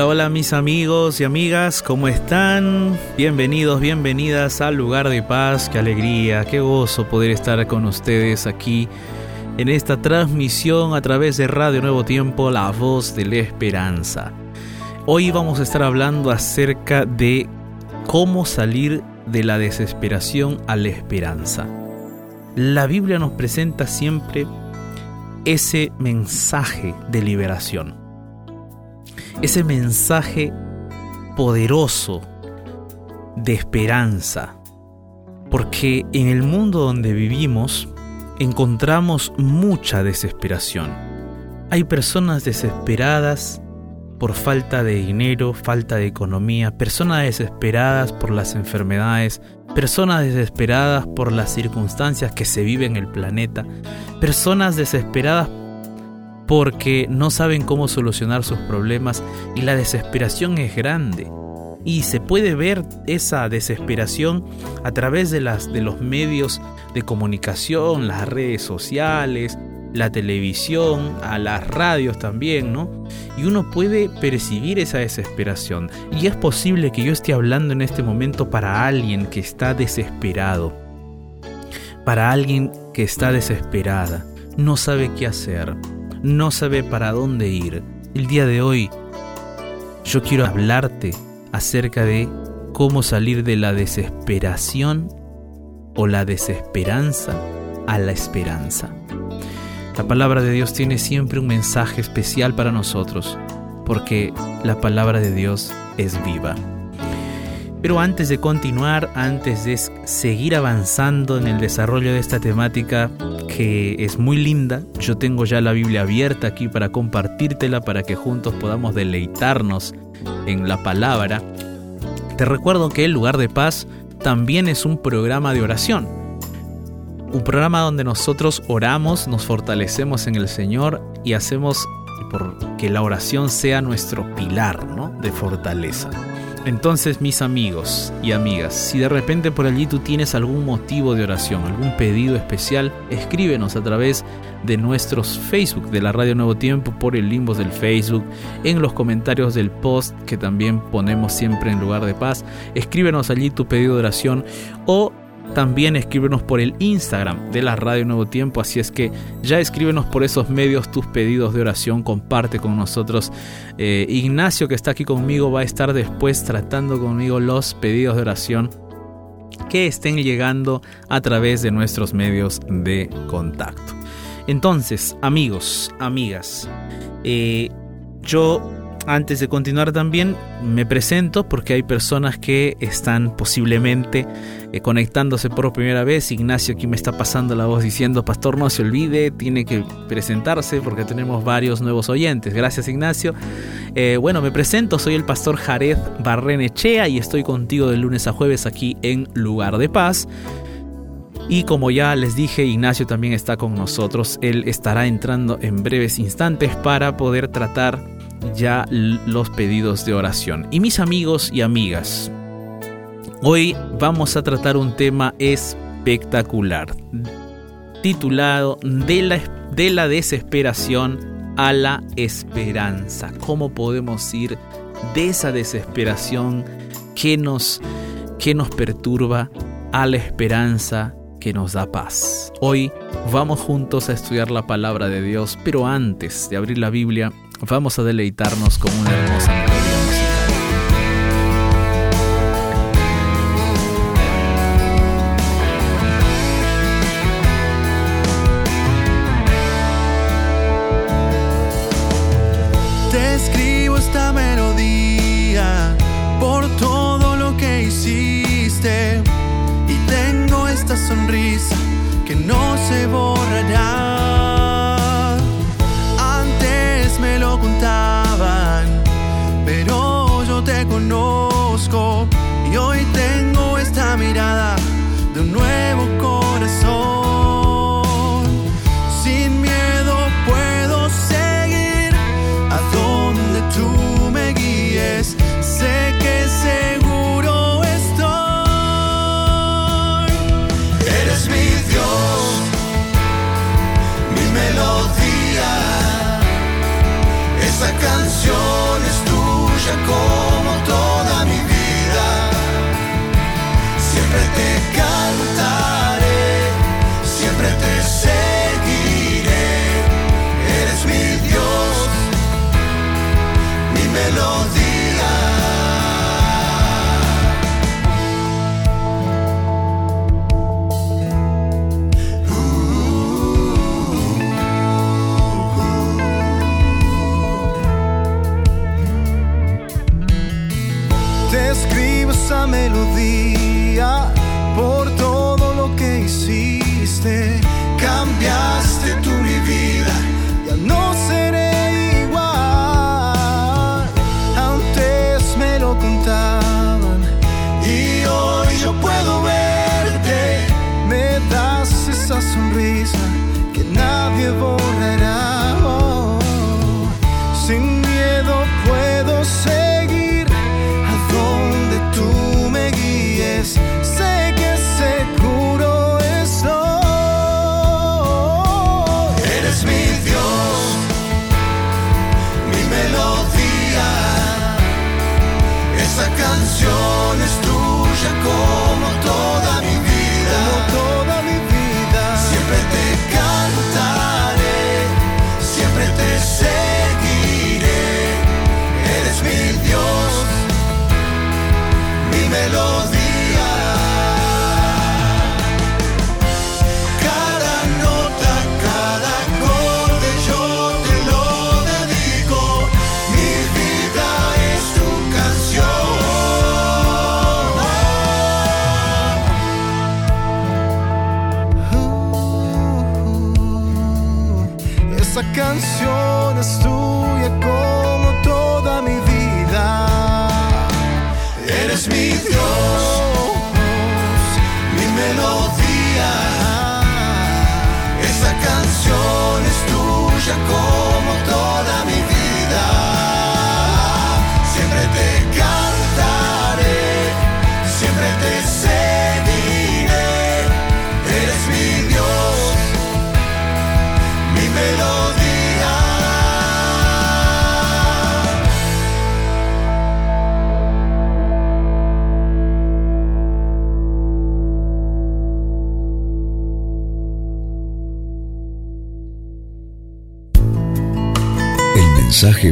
Hola, hola mis amigos y amigas, ¿cómo están? Bienvenidos, bienvenidas al lugar de paz, qué alegría, qué gozo poder estar con ustedes aquí en esta transmisión a través de Radio Nuevo Tiempo, la voz de la esperanza. Hoy vamos a estar hablando acerca de cómo salir de la desesperación a la esperanza. La Biblia nos presenta siempre ese mensaje de liberación ese mensaje poderoso de esperanza. Porque en el mundo donde vivimos encontramos mucha desesperación. Hay personas desesperadas por falta de dinero, falta de economía, personas desesperadas por las enfermedades, personas desesperadas por las circunstancias que se viven en el planeta, personas desesperadas porque no saben cómo solucionar sus problemas y la desesperación es grande. Y se puede ver esa desesperación a través de, los medios de comunicación, las redes sociales, la televisión, a las radios también, ¿no? Y uno puede percibir esa desesperación. Y es posible que yo esté hablando en este momento para alguien que está desesperado, para alguien que está desesperada, no sabe qué hacer, no sabe para dónde ir. El día de hoy yo quiero hablarte acerca de cómo salir de la desesperación o la desesperanza a la esperanza. La palabra de Dios tiene siempre un mensaje especial para nosotros, porque la palabra de Dios es viva. Pero antes de continuar, antes de seguir avanzando en el desarrollo de esta temática que es muy linda, yo tengo ya la Biblia abierta aquí para compartírtela para que juntos podamos deleitarnos en la palabra. Te recuerdo que el lugar de paz también es un programa de oración. Un programa donde nosotros oramos, nos fortalecemos en el Señor y hacemos por que la oración sea nuestro pilar ¿no? de fortaleza. Entonces, mis amigos y amigas, si de repente por allí tú tienes algún motivo de oración, algún pedido especial, escríbenos a través de nuestros Facebook de la Radio Nuevo Tiempo por el limbo del Facebook, en los comentarios del post que también ponemos siempre en lugar de paz. Escríbenos allí tu pedido de oración o también escríbenos por el Instagram de la Radio Nuevo Tiempo, así es que ya escríbenos por esos medios tus pedidos de oración, comparte con nosotros. Eh, Ignacio que está aquí conmigo va a estar después tratando conmigo los pedidos de oración que estén llegando a través de nuestros medios de contacto. Entonces, amigos, amigas, eh, yo antes de continuar también me presento porque hay personas que están posiblemente eh, conectándose por primera vez. Ignacio aquí me está pasando la voz diciendo, pastor no se olvide, tiene que presentarse porque tenemos varios nuevos oyentes. Gracias Ignacio. Eh, bueno, me presento, soy el pastor Jared Barrenechea y estoy contigo de lunes a jueves aquí en Lugar de Paz. Y como ya les dije, Ignacio también está con nosotros. Él estará entrando en breves instantes para poder tratar ya los pedidos de oración. Y mis amigos y amigas, hoy vamos a tratar un tema espectacular, titulado De la, de la desesperación a la esperanza. ¿Cómo podemos ir de esa desesperación que nos, que nos perturba a la esperanza que nos da paz? Hoy vamos juntos a estudiar la palabra de Dios, pero antes de abrir la Biblia, Vamos a deleitarnos con una hermosa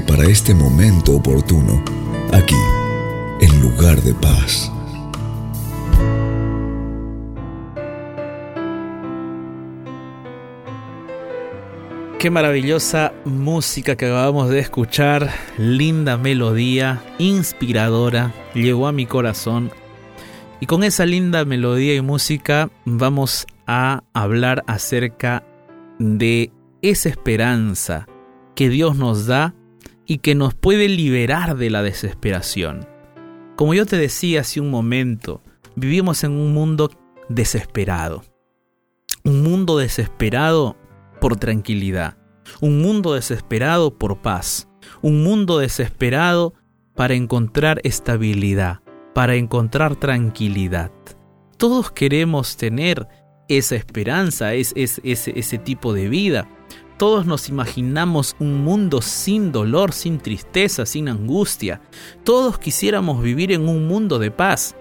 para este momento oportuno, aquí, en lugar de paz. Qué maravillosa música que acabamos de escuchar, linda melodía, inspiradora, llegó a mi corazón. Y con esa linda melodía y música vamos a hablar acerca de esa esperanza que Dios nos da y que nos puede liberar de la desesperación. Como yo te decía hace un momento, vivimos en un mundo desesperado. Un mundo desesperado por tranquilidad. Un mundo desesperado por paz. Un mundo desesperado para encontrar estabilidad, para encontrar tranquilidad. Todos queremos tener esa esperanza, es, es- ese- ese tipo de vida. Todos nos imaginamos un mundo sin dolor, sin tristeza, sin angustia. Todos quisiéramos vivir en un mundo de paz.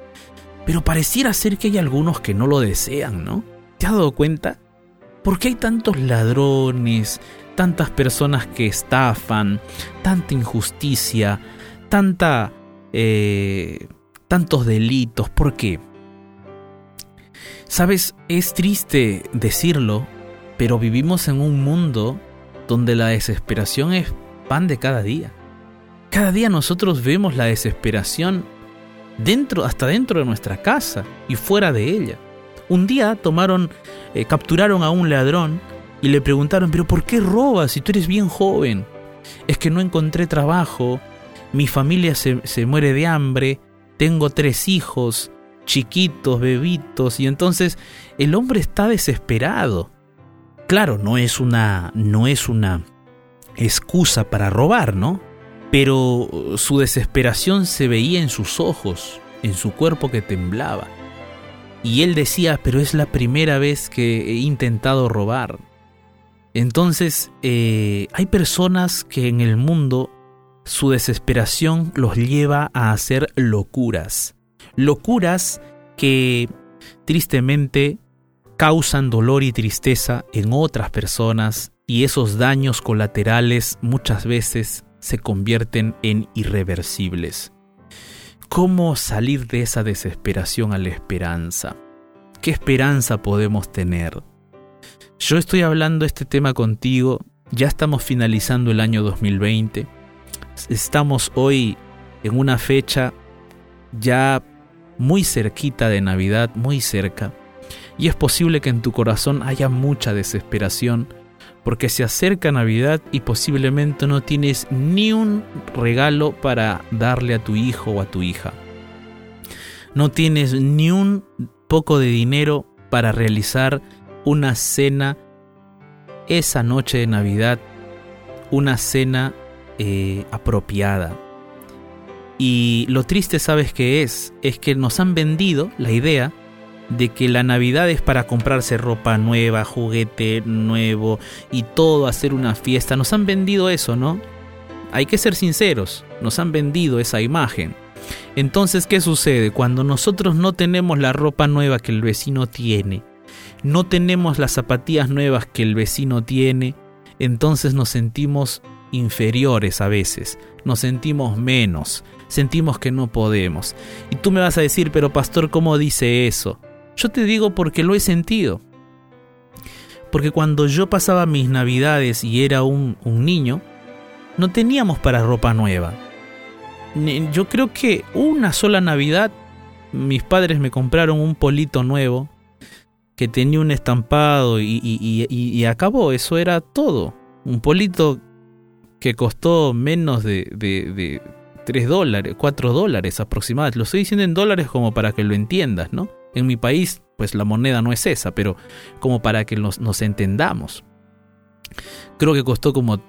Pero pareciera ser que hay algunos que no lo desean, ¿no? ¿Te has dado cuenta? ¿Por qué hay tantos ladrones, tantas personas que estafan, tanta injusticia, tanta, eh, tantos delitos? ¿Por qué? Sabes, es triste decirlo, pero vivimos en un mundo donde la desesperación es pan de cada día. Cada día nosotros vemos la desesperación dentro, hasta dentro de nuestra casa y fuera de ella. Un día tomaron, eh, capturaron a un ladrón y le preguntaron, pero ¿por qué robas si tú eres bien joven? Es que no encontré trabajo, mi familia se, se muere de hambre, tengo tres hijos, chiquitos, bebitos, y entonces el hombre está desesperado. Claro, no es una, no es una excusa para robar, ¿no? Pero su desesperación se veía en sus ojos, en su cuerpo que temblaba. Y él decía, pero es la primera vez que he intentado robar. Entonces, eh, hay personas que en el mundo su desesperación los lleva a hacer locuras. Locuras que tristemente causan dolor y tristeza en otras personas y esos daños colaterales muchas veces se convierten en irreversibles. ¿Cómo salir de esa desesperación a la esperanza? ¿Qué esperanza podemos tener? Yo estoy hablando este tema contigo, ya estamos finalizando el año 2020, estamos hoy en una fecha ya muy cerquita de Navidad, muy cerca. Y es posible que en tu corazón haya mucha desesperación, porque se acerca Navidad y posiblemente no tienes ni un regalo para darle a tu hijo o a tu hija. No tienes ni un poco de dinero para realizar una cena esa noche de Navidad, una cena eh, apropiada. Y lo triste, ¿sabes qué es? Es que nos han vendido la idea de que la Navidad es para comprarse ropa nueva, juguete nuevo y todo, hacer una fiesta. Nos han vendido eso, ¿no? Hay que ser sinceros, nos han vendido esa imagen. Entonces, ¿qué sucede? Cuando nosotros no tenemos la ropa nueva que el vecino tiene, no tenemos las zapatillas nuevas que el vecino tiene, entonces nos sentimos inferiores a veces, nos sentimos menos, sentimos que no podemos. Y tú me vas a decir, pero pastor, ¿cómo dice eso? Yo te digo porque lo he sentido. Porque cuando yo pasaba mis navidades y era un, niño, no teníamos para ropa nueva. Yo creo que una sola Navidad mis padres me compraron un polito nuevo que tenía un estampado y, y, acabó, eso era todo. Un polito que costó menos de, de, de 3 dólares, 4 dólares aproximadamente. Lo estoy diciendo en dólares como para que lo entiendas, ¿no? En mi país, pues la moneda no es esa, pero como para que nos, entendamos. Creo que costó como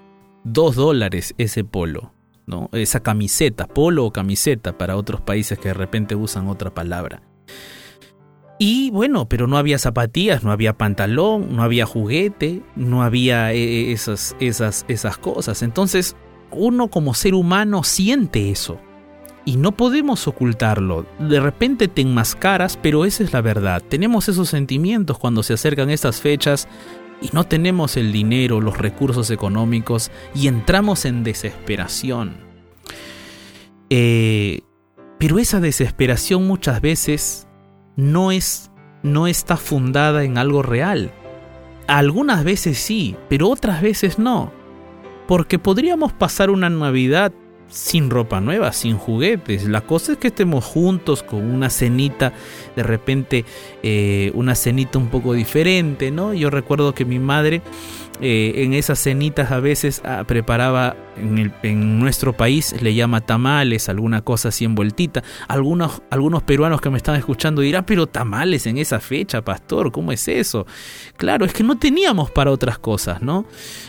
2 dólares ese polo, ¿no? Esa camiseta, polo o camiseta para otros países que de repente usan otra palabra. Y bueno, pero no había zapatillas, no había pantalón, no había juguete, no había eh, eh, esas, esas, esas cosas. Entonces, uno como ser humano siente eso y no podemos ocultarlo. De repente te enmascaras, pero esa es la verdad. Tenemos esos sentimientos cuando se acercan estas fechas y no tenemos el dinero, los recursos económicos y entramos en desesperación. Eh, pero esa desesperación muchas veces no es no está fundada en algo real. Algunas veces sí, pero otras veces no. Porque podríamos pasar una Navidad sin ropa nueva, sin juguetes. La cosa es que estemos juntos con una cenita, de repente eh, una cenita un poco diferente, ¿no? Yo recuerdo que mi madre eh, en esas cenitas a veces ah, preparaba, en, nuestro país le llama tamales, alguna cosa así envueltita. Algunos, algunos peruanos que me están escuchando dirán, pero tamales en esa fecha, pastor, ¿cómo es eso? Claro, es que no teníamos para otras cosas, ¿no?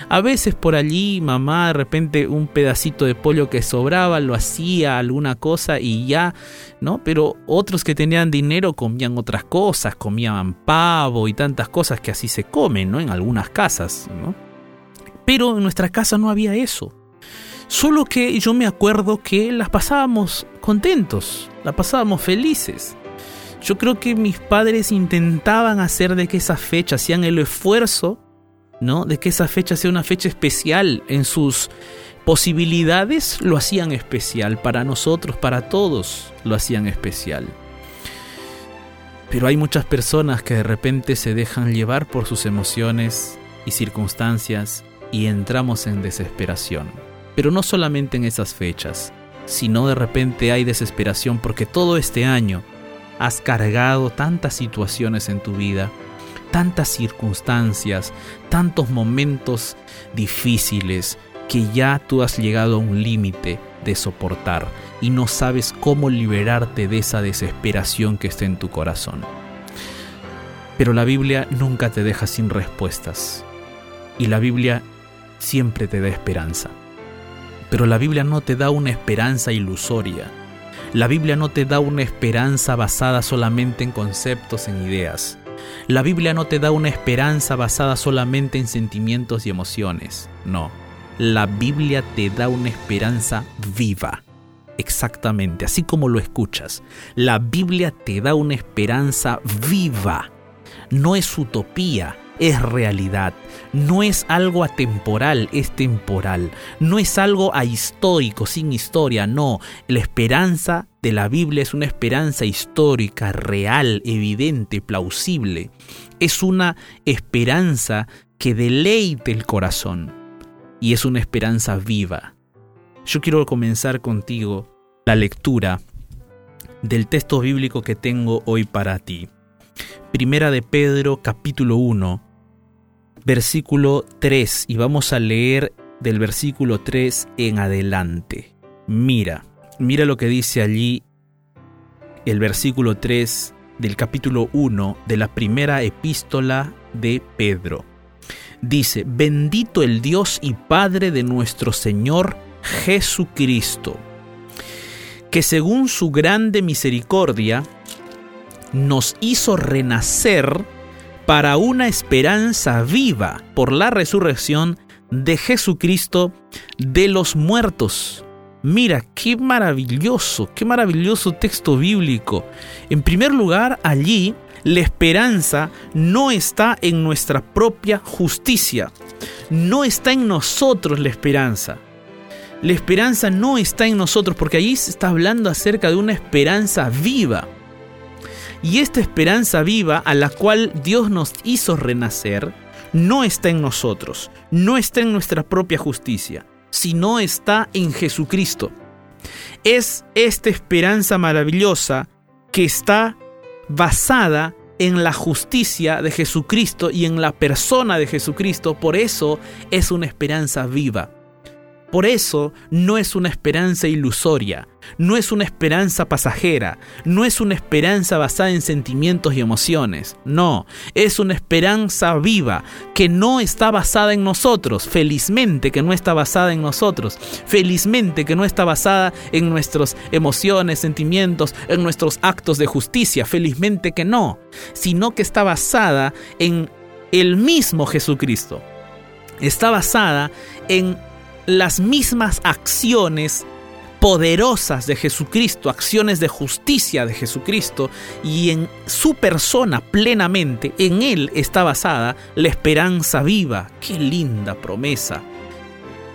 A veces por allí mamá de repente un pedacito de pollo que sobraba lo hacía alguna cosa y ya, ¿no? Pero otros que tenían dinero comían otras cosas, comían pavo y tantas cosas que así se comen, ¿no? En algunas casas. Pero en nuestra casa no había eso. Solo que yo me acuerdo que las pasábamos contentos, las pasábamos felices. Yo creo que mis padres intentaban hacer de que esa fecha, hacían el esfuerzo, ¿no? De que esa fecha sea una fecha especial en sus posibilidades, lo hacían especial para nosotros, para todos, lo hacían especial. Pero hay muchas personas que de repente se dejan llevar por sus emociones, y circunstancias y entramos en desesperación. Pero no solamente en esas fechas, sino de repente hay desesperación porque todo este año has cargado tantas situaciones en tu vida, tantas circunstancias, tantos momentos difíciles que ya tú has llegado a un límite de soportar y no sabes cómo liberarte de esa desesperación que está en tu corazón. Pero la Biblia nunca te deja sin respuestas y la Biblia siempre te da esperanza. Pero la Biblia no te da una esperanza ilusoria. La Biblia no te da una esperanza basada solamente en conceptos, en ideas. La Biblia no te da una esperanza basada solamente en sentimientos y emociones. No. La Biblia te da una esperanza viva. Exactamente, así como lo escuchas. La Biblia te da una esperanza viva. No es utopía, es realidad. No es algo atemporal, es temporal. No es algo ahistórico, sin historia, no. La esperanza de la Biblia es una esperanza histórica, real, evidente, plausible. Es una esperanza que deleite el corazón. Y es una esperanza viva. Yo quiero comenzar contigo la lectura del texto bíblico que tengo hoy para ti. Primera de Pedro capítulo 1, versículo 3 y vamos a leer del versículo 3 en adelante. Mira, mira lo que dice allí el versículo 3 del capítulo 1 de la primera epístola de Pedro. Dice, bendito el Dios y Padre de nuestro Señor Jesucristo, que según su grande misericordia nos hizo renacer para una esperanza viva por la resurrección de Jesucristo de los muertos. Mira, qué maravilloso, qué maravilloso texto bíblico. En primer lugar, allí la esperanza no está en nuestra propia justicia, no está en nosotros la esperanza. La esperanza no está en nosotros porque allí se está hablando acerca de una esperanza viva. Y esta esperanza viva a la cual Dios nos hizo renacer no está en nosotros, no está en nuestra propia justicia, sino está en Jesucristo. Es esta esperanza maravillosa que está basada en la justicia de Jesucristo y en la persona de Jesucristo, por eso es una esperanza viva. Por eso no es una esperanza ilusoria, no es una esperanza pasajera, no es una esperanza basada en sentimientos y emociones, no, es una esperanza viva que no está basada en nosotros, felizmente que no está basada en nosotros, felizmente que no está basada en nuestras emociones, sentimientos, en nuestros actos de justicia, felizmente que no, sino que está basada en el mismo Jesucristo. Está basada en las mismas acciones poderosas de Jesucristo, acciones de justicia de Jesucristo, y en su persona plenamente, en Él está basada la esperanza viva. Qué linda promesa.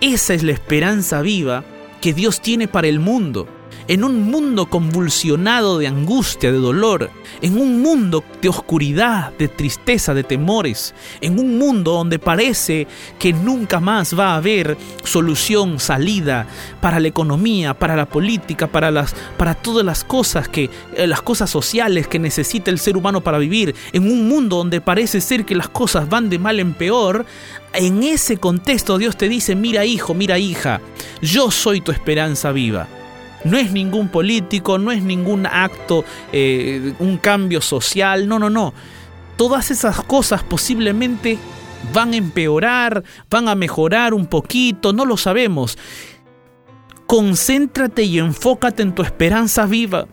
Esa es la esperanza viva que Dios tiene para el mundo en un mundo convulsionado de angustia, de dolor, en un mundo de oscuridad, de tristeza, de temores, en un mundo donde parece que nunca más va a haber solución, salida para la economía, para la política, para las para todas las cosas que eh, las cosas sociales que necesita el ser humano para vivir, en un mundo donde parece ser que las cosas van de mal en peor, en ese contexto Dios te dice, mira hijo, mira hija, yo soy tu esperanza viva. No es ningún político, no es ningún acto, eh, un cambio social, no, no, no. Todas esas cosas posiblemente van a empeorar, van a mejorar un poquito, no lo sabemos. Concéntrate y enfócate en tu esperanza viva,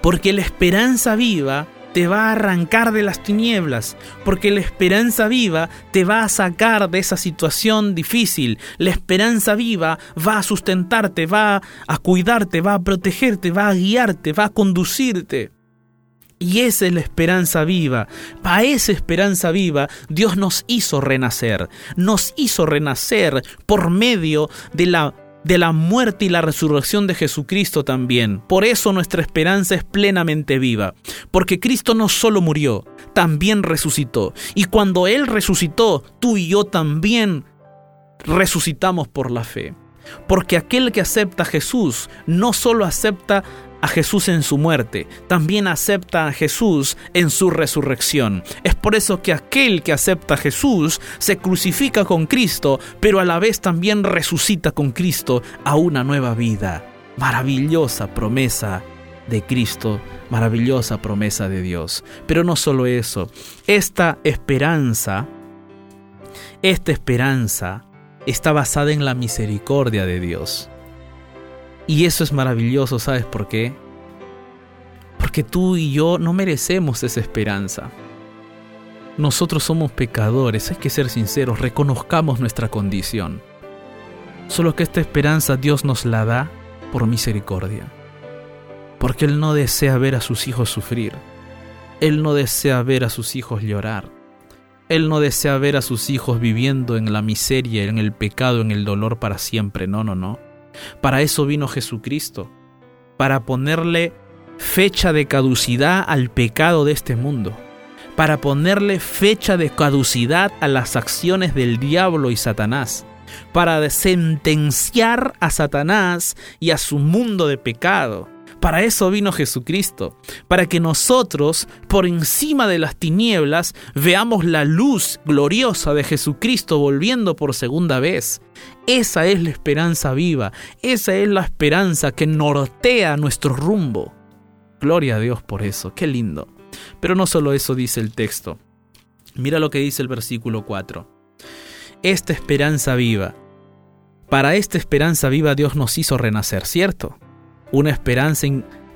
porque la esperanza viva te va a arrancar de las tinieblas, porque la esperanza viva te va a sacar de esa situación difícil. La esperanza viva va a sustentarte, va a cuidarte, va a protegerte, va a guiarte, va a conducirte. Y esa es la esperanza viva. Para esa esperanza viva Dios nos hizo renacer. Nos hizo renacer por medio de la de la muerte y la resurrección de Jesucristo también. Por eso nuestra esperanza es plenamente viva, porque Cristo no solo murió, también resucitó. Y cuando Él resucitó, tú y yo también resucitamos por la fe. Porque aquel que acepta a Jesús no solo acepta a Jesús en su muerte, también acepta a Jesús en su resurrección. Es por eso que aquel que acepta a Jesús se crucifica con Cristo, pero a la vez también resucita con Cristo a una nueva vida. Maravillosa promesa de Cristo, maravillosa promesa de Dios. Pero no solo eso, esta esperanza, esta esperanza está basada en la misericordia de Dios. Y eso es maravilloso, ¿sabes por qué? Porque tú y yo no merecemos esa esperanza. Nosotros somos pecadores, hay que ser sinceros, reconozcamos nuestra condición. Solo que esta esperanza Dios nos la da por misericordia. Porque Él no desea ver a sus hijos sufrir. Él no desea ver a sus hijos llorar. Él no desea ver a sus hijos viviendo en la miseria, en el pecado, en el dolor para siempre. No, no, no. Para eso vino Jesucristo, para ponerle fecha de caducidad al pecado de este mundo, para ponerle fecha de caducidad a las acciones del diablo y Satanás, para sentenciar a Satanás y a su mundo de pecado, Para eso vino Jesucristo, para que nosotros, por encima de las tinieblas, veamos la luz gloriosa de Jesucristo volviendo por segunda vez. Esa es la esperanza viva, esa es la esperanza que nortea nuestro rumbo. Gloria a Dios por eso, qué lindo. Pero no solo eso dice el texto. Mira lo que dice el versículo 4. Esta esperanza viva. Para esta esperanza viva Dios nos hizo renacer, ¿cierto? Una esperanza,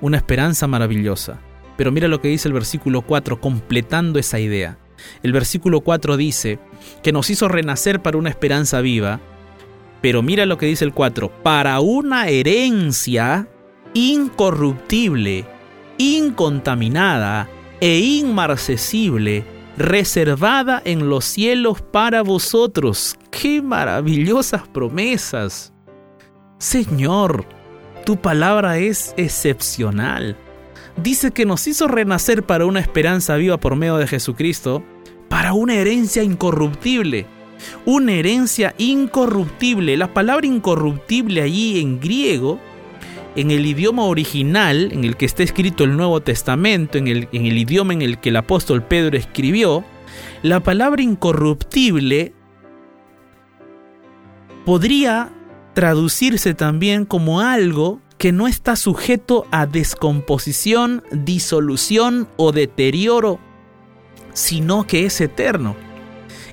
una esperanza maravillosa. Pero mira lo que dice el versículo 4, completando esa idea. El versículo 4 dice que nos hizo renacer para una esperanza viva, pero mira lo que dice el 4, para una herencia incorruptible, incontaminada e inmarcesible, reservada en los cielos para vosotros. ¡Qué maravillosas promesas! Señor, tu palabra es excepcional. Dice que nos hizo renacer para una esperanza viva por medio de Jesucristo, para una herencia incorruptible. Una herencia incorruptible. La palabra incorruptible allí en griego en el idioma original en el que está escrito el Nuevo Testamento, en el, en el idioma en el que el apóstol Pedro escribió, la palabra incorruptible podría traducirse también como algo que no está sujeto a descomposición, disolución o deterioro, sino que es eterno.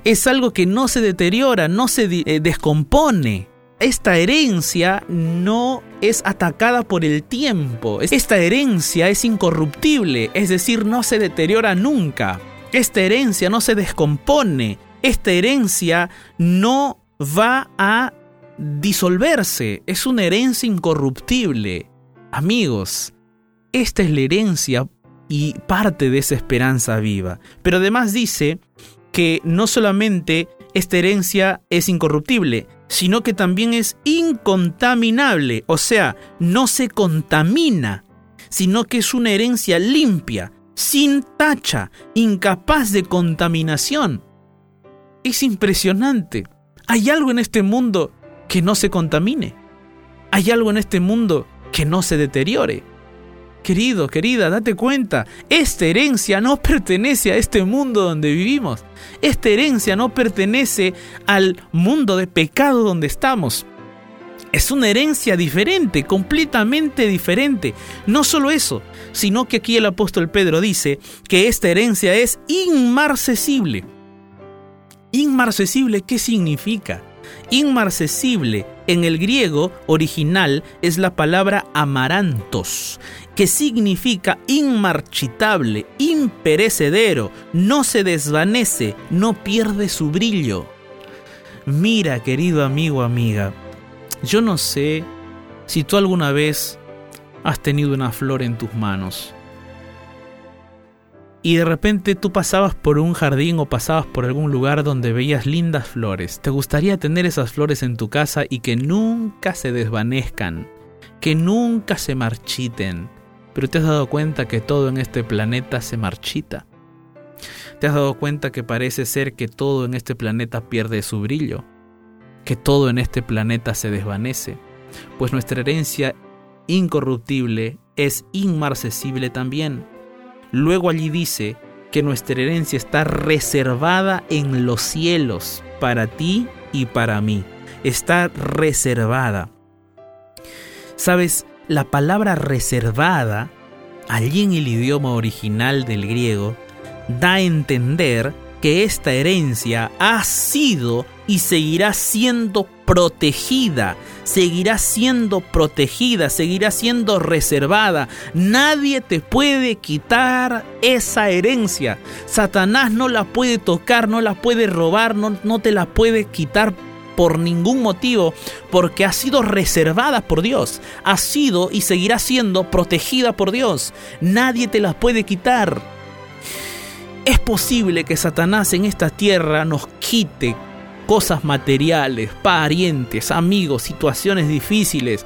Es algo que no se deteriora, no se eh, descompone, esta herencia no es atacada por el tiempo. Esta herencia es incorruptible, es decir, no se deteriora nunca. Esta herencia no se descompone. Esta herencia no va a disolverse. Es una herencia incorruptible. Amigos, esta es la herencia y parte de esa esperanza viva. Pero además dice que no solamente esta herencia es incorruptible, sino que también es incontaminable, o sea, no se contamina, sino que es una herencia limpia, sin tacha, incapaz de contaminación. Es impresionante. Hay algo en este mundo que no se contamine. Hay algo en este mundo que no se deteriore. Querido, querida, date cuenta, esta herencia no pertenece a este mundo donde vivimos. Esta herencia no pertenece al mundo de pecado donde estamos. Es una herencia diferente, completamente diferente. No solo eso, sino que aquí el apóstol Pedro dice que esta herencia es inmarcesible. Inmarcesible, ¿qué significa? Inmarcesible en el griego original es la palabra amarantos, que significa inmarchitable, imperecedero, no se desvanece, no pierde su brillo. Mira, querido amigo, amiga, yo no sé si tú alguna vez has tenido una flor en tus manos y de repente tú pasabas por un jardín o pasabas por algún lugar donde veías lindas flores. Te gustaría tener esas flores en tu casa y que nunca se desvanezcan, que nunca se marchiten. Pero te has dado cuenta que todo en este planeta se marchita. Te has dado cuenta que parece ser que todo en este planeta pierde su brillo, que todo en este planeta se desvanece, pues nuestra herencia incorruptible es inmarcesible también Luego allí dice que nuestra herencia está reservada en los cielos para ti y para mí. Está reservada. Sabes, la palabra reservada, allí en el idioma original del griego, da a entender que esta herencia ha sido y seguirá siendo protegida, seguirá siendo protegida, seguirá siendo reservada. Nadie te puede quitar esa herencia. Satanás no la puede tocar, no la puede robar, no, no te la puede quitar por ningún motivo, porque ha sido reservada por Dios, ha sido y seguirá siendo protegida por Dios. Nadie te la puede quitar. Es posible que Satanás en esta tierra nos quite cosas materiales, parientes, amigos, situaciones difíciles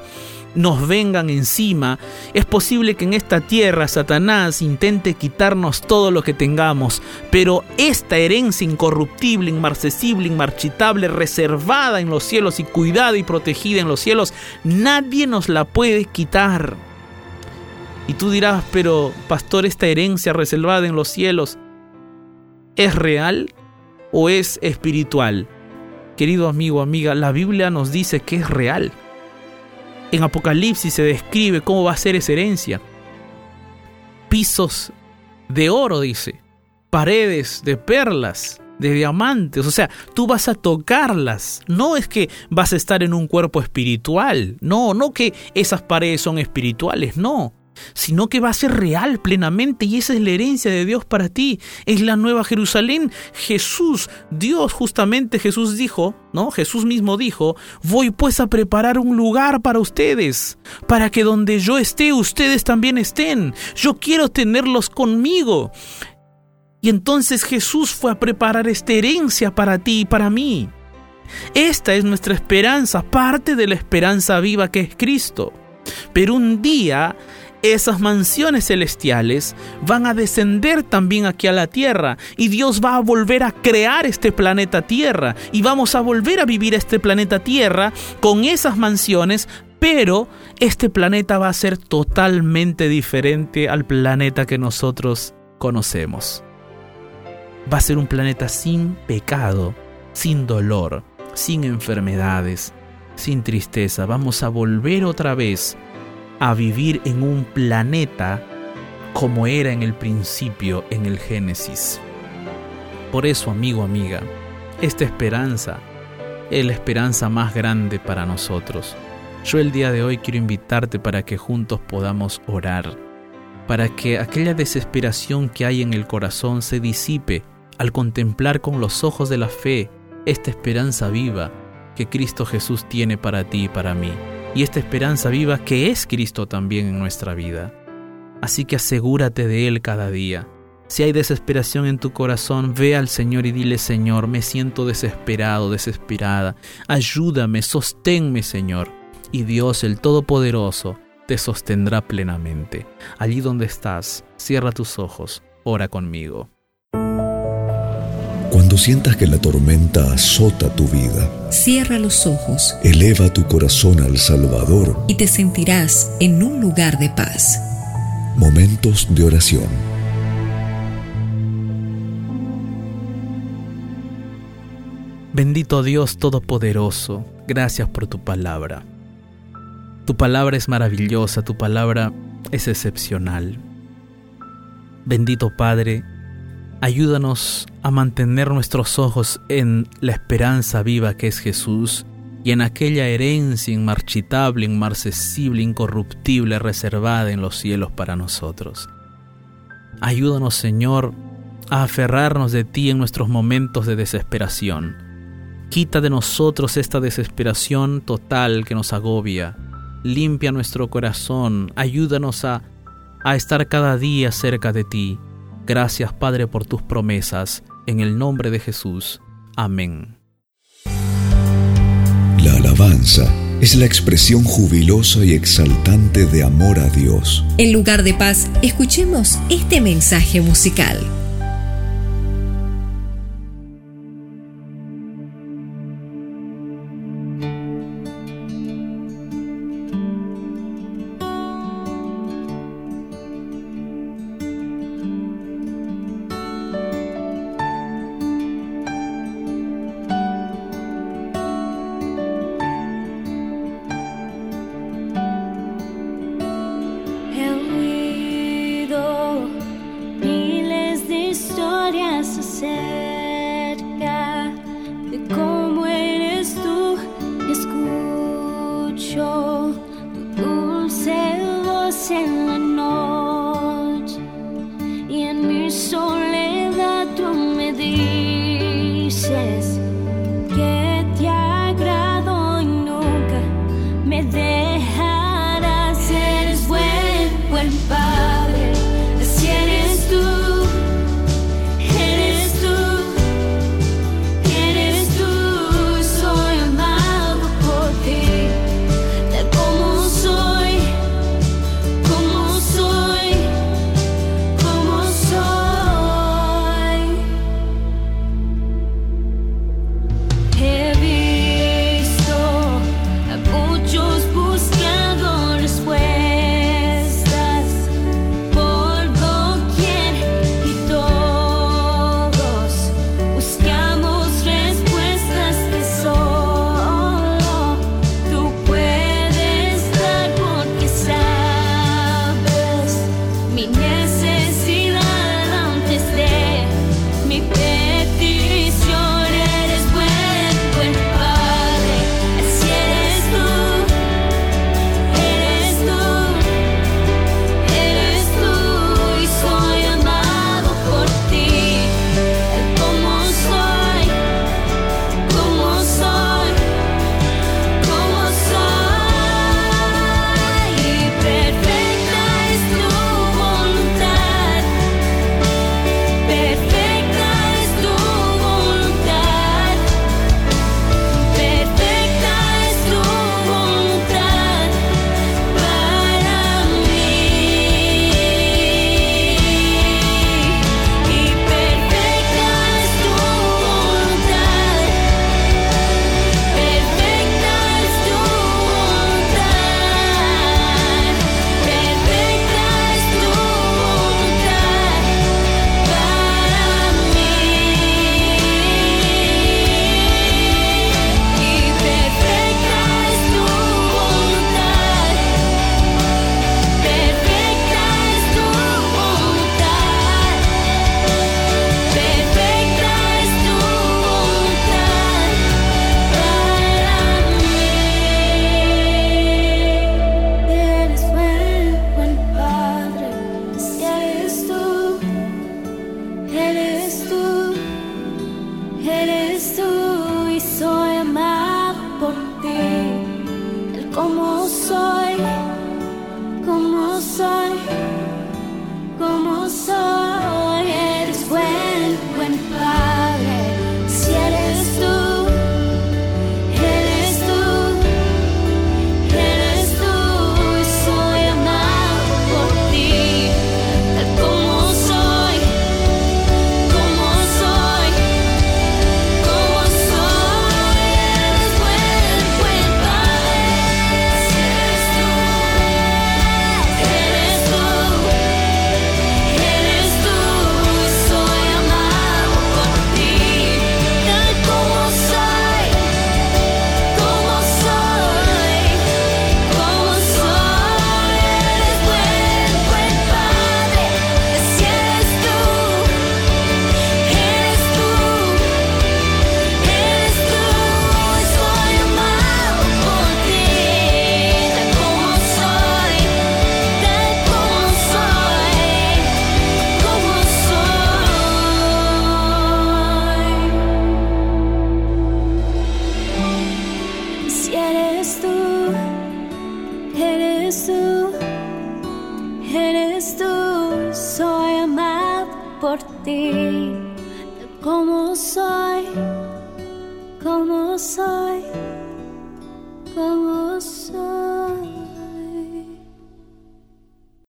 nos vengan encima, es posible que en esta tierra Satanás intente quitarnos todo lo que tengamos, pero esta herencia incorruptible, inmarcesible, inmarchitable, reservada en los cielos y cuidada y protegida en los cielos, nadie nos la puede quitar. Y tú dirás, pero pastor, esta herencia reservada en los cielos, ¿es real o es espiritual? Querido amigo, amiga, la Biblia nos dice que es real. En Apocalipsis se describe cómo va a ser esa herencia. Pisos de oro, dice. Paredes de perlas, de diamantes. O sea, tú vas a tocarlas. No es que vas a estar en un cuerpo espiritual. No, no que esas paredes son espirituales. No sino que va a ser real plenamente y esa es la herencia de Dios para ti. Es la nueva Jerusalén. Jesús, Dios justamente Jesús dijo, ¿no? Jesús mismo dijo, voy pues a preparar un lugar para ustedes, para que donde yo esté ustedes también estén. Yo quiero tenerlos conmigo. Y entonces Jesús fue a preparar esta herencia para ti y para mí. Esta es nuestra esperanza, parte de la esperanza viva que es Cristo. Pero un día esas mansiones celestiales van a descender también aquí a la tierra y Dios va a volver a crear este planeta Tierra y vamos a volver a vivir este planeta Tierra con esas mansiones, pero este planeta va a ser totalmente diferente al planeta que nosotros conocemos. Va a ser un planeta sin pecado, sin dolor, sin enfermedades, sin tristeza. Vamos a volver otra vez a vivir en un planeta como era en el principio, en el Génesis. Por eso, amigo, amiga, esta esperanza es la esperanza más grande para nosotros. Yo el día de hoy quiero invitarte para que juntos podamos orar, para que aquella desesperación que hay en el corazón se disipe al contemplar con los ojos de la fe esta esperanza viva que Cristo Jesús tiene para ti y para mí y esta esperanza viva que es Cristo también en nuestra vida. Así que asegúrate de Él cada día. Si hay desesperación en tu corazón, ve al Señor y dile, Señor, me siento desesperado, desesperada. Ayúdame, sosténme, Señor. Y Dios, el Todopoderoso, te sostendrá plenamente. Allí donde estás, cierra tus ojos, ora conmigo. Cuando sientas que la tormenta azota tu vida, cierra los ojos, eleva tu corazón al Salvador y te sentirás en un lugar de paz. Momentos de oración. Bendito Dios Todopoderoso, gracias por tu palabra. Tu palabra es maravillosa, tu palabra es excepcional. Bendito Padre, Ayúdanos a mantener nuestros ojos en la esperanza viva que es Jesús y en aquella herencia inmarchitable, inmarcesible, incorruptible, reservada en los cielos para nosotros. Ayúdanos, Señor, a aferrarnos de ti en nuestros momentos de desesperación. Quita de nosotros esta desesperación total que nos agobia. Limpia nuestro corazón. Ayúdanos a, a estar cada día cerca de ti Gracias Padre por tus promesas, en el nombre de Jesús. Amén. La alabanza es la expresión jubilosa y exaltante de amor a Dios. En lugar de paz, escuchemos este mensaje musical. Como